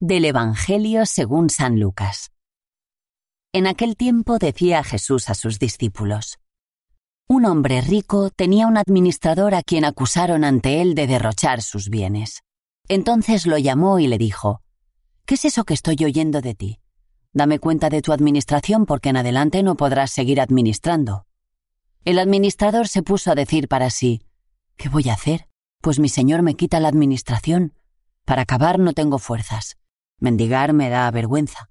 Del Evangelio según San Lucas. En aquel tiempo decía Jesús a sus discípulos, Un hombre rico tenía un administrador a quien acusaron ante él de derrochar sus bienes. Entonces lo llamó y le dijo, ¿Qué es eso que estoy oyendo de ti? Dame cuenta de tu administración porque en adelante no podrás seguir administrando. El administrador se puso a decir para sí, ¿Qué voy a hacer? Pues mi señor me quita la administración. Para acabar no tengo fuerzas. Mendigar me da vergüenza.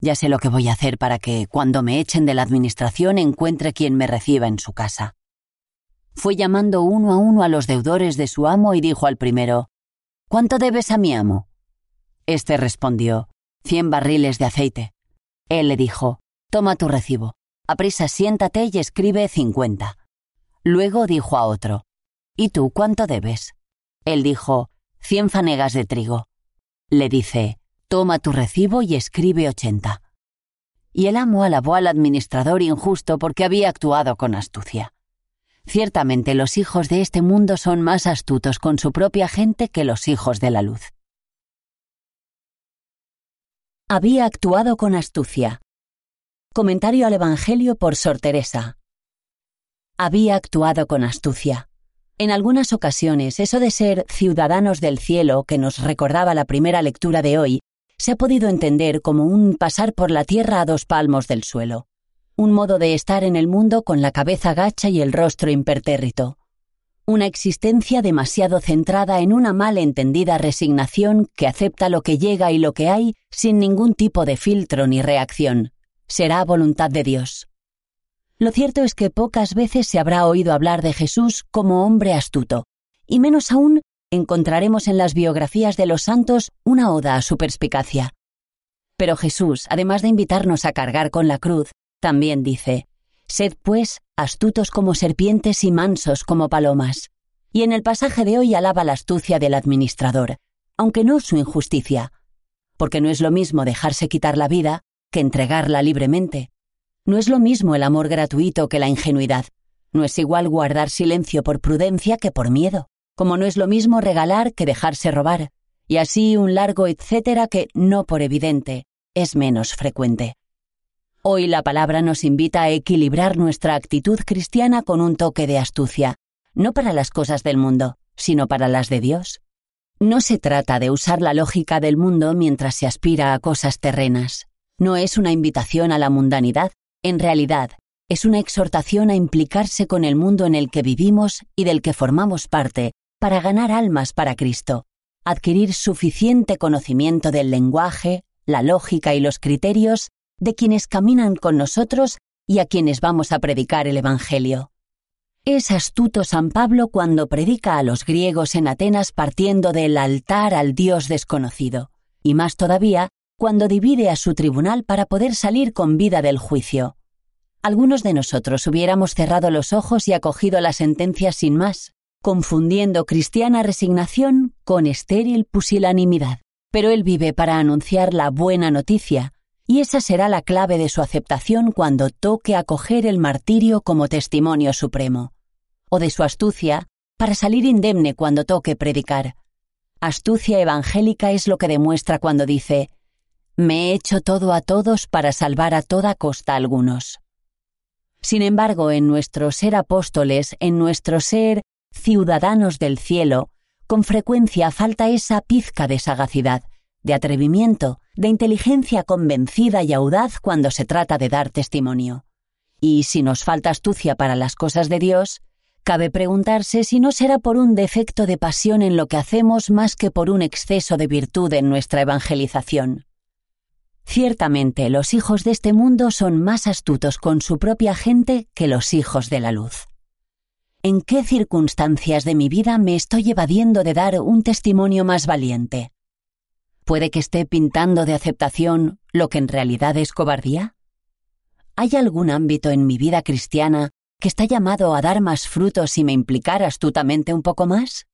Ya sé lo que voy a hacer para que, cuando me echen de la administración, encuentre quien me reciba en su casa. Fue llamando uno a uno a los deudores de su amo y dijo al primero, ¿Cuánto debes a mi amo? Este respondió, cien barriles de aceite. Él le dijo, Toma tu recibo. Aprisa, siéntate y escribe cincuenta. Luego dijo a otro, ¿Y tú cuánto debes? Él dijo, cien fanegas de trigo le dice, toma tu recibo y escribe ochenta. Y el amo alabó al administrador injusto porque había actuado con astucia. Ciertamente los hijos de este mundo son más astutos con su propia gente que los hijos de la luz. Había actuado con astucia. Comentario al Evangelio por Sor Teresa. Había actuado con astucia. En algunas ocasiones, eso de ser ciudadanos del cielo que nos recordaba la primera lectura de hoy, se ha podido entender como un pasar por la tierra a dos palmos del suelo, un modo de estar en el mundo con la cabeza gacha y el rostro impertérrito, una existencia demasiado centrada en una mal entendida resignación que acepta lo que llega y lo que hay sin ningún tipo de filtro ni reacción. Será voluntad de Dios. Lo cierto es que pocas veces se habrá oído hablar de Jesús como hombre astuto, y menos aún encontraremos en las biografías de los santos una oda a su perspicacia. Pero Jesús, además de invitarnos a cargar con la cruz, también dice, Sed pues astutos como serpientes y mansos como palomas. Y en el pasaje de hoy alaba la astucia del administrador, aunque no su injusticia, porque no es lo mismo dejarse quitar la vida que entregarla libremente. No es lo mismo el amor gratuito que la ingenuidad. No es igual guardar silencio por prudencia que por miedo, como no es lo mismo regalar que dejarse robar, y así un largo etcétera que, no por evidente, es menos frecuente. Hoy la palabra nos invita a equilibrar nuestra actitud cristiana con un toque de astucia, no para las cosas del mundo, sino para las de Dios. No se trata de usar la lógica del mundo mientras se aspira a cosas terrenas. No es una invitación a la mundanidad, en realidad, es una exhortación a implicarse con el mundo en el que vivimos y del que formamos parte, para ganar almas para Cristo, adquirir suficiente conocimiento del lenguaje, la lógica y los criterios de quienes caminan con nosotros y a quienes vamos a predicar el Evangelio. Es astuto San Pablo cuando predica a los griegos en Atenas partiendo del altar al Dios desconocido, y más todavía cuando divide a su tribunal para poder salir con vida del juicio. Algunos de nosotros hubiéramos cerrado los ojos y acogido la sentencia sin más, confundiendo cristiana resignación con estéril pusilanimidad. Pero él vive para anunciar la buena noticia, y esa será la clave de su aceptación cuando toque acoger el martirio como testimonio supremo, o de su astucia para salir indemne cuando toque predicar. Astucia evangélica es lo que demuestra cuando dice, me he hecho todo a todos para salvar a toda costa a algunos. Sin embargo, en nuestro ser apóstoles, en nuestro ser ciudadanos del cielo, con frecuencia falta esa pizca de sagacidad, de atrevimiento, de inteligencia convencida y audaz cuando se trata de dar testimonio. Y si nos falta astucia para las cosas de Dios, cabe preguntarse si no será por un defecto de pasión en lo que hacemos más que por un exceso de virtud en nuestra evangelización. Ciertamente los hijos de este mundo son más astutos con su propia gente que los hijos de la luz. ¿En qué circunstancias de mi vida me estoy evadiendo de dar un testimonio más valiente? ¿Puede que esté pintando de aceptación lo que en realidad es cobardía? ¿Hay algún ámbito en mi vida cristiana que está llamado a dar más frutos si me implicar astutamente un poco más?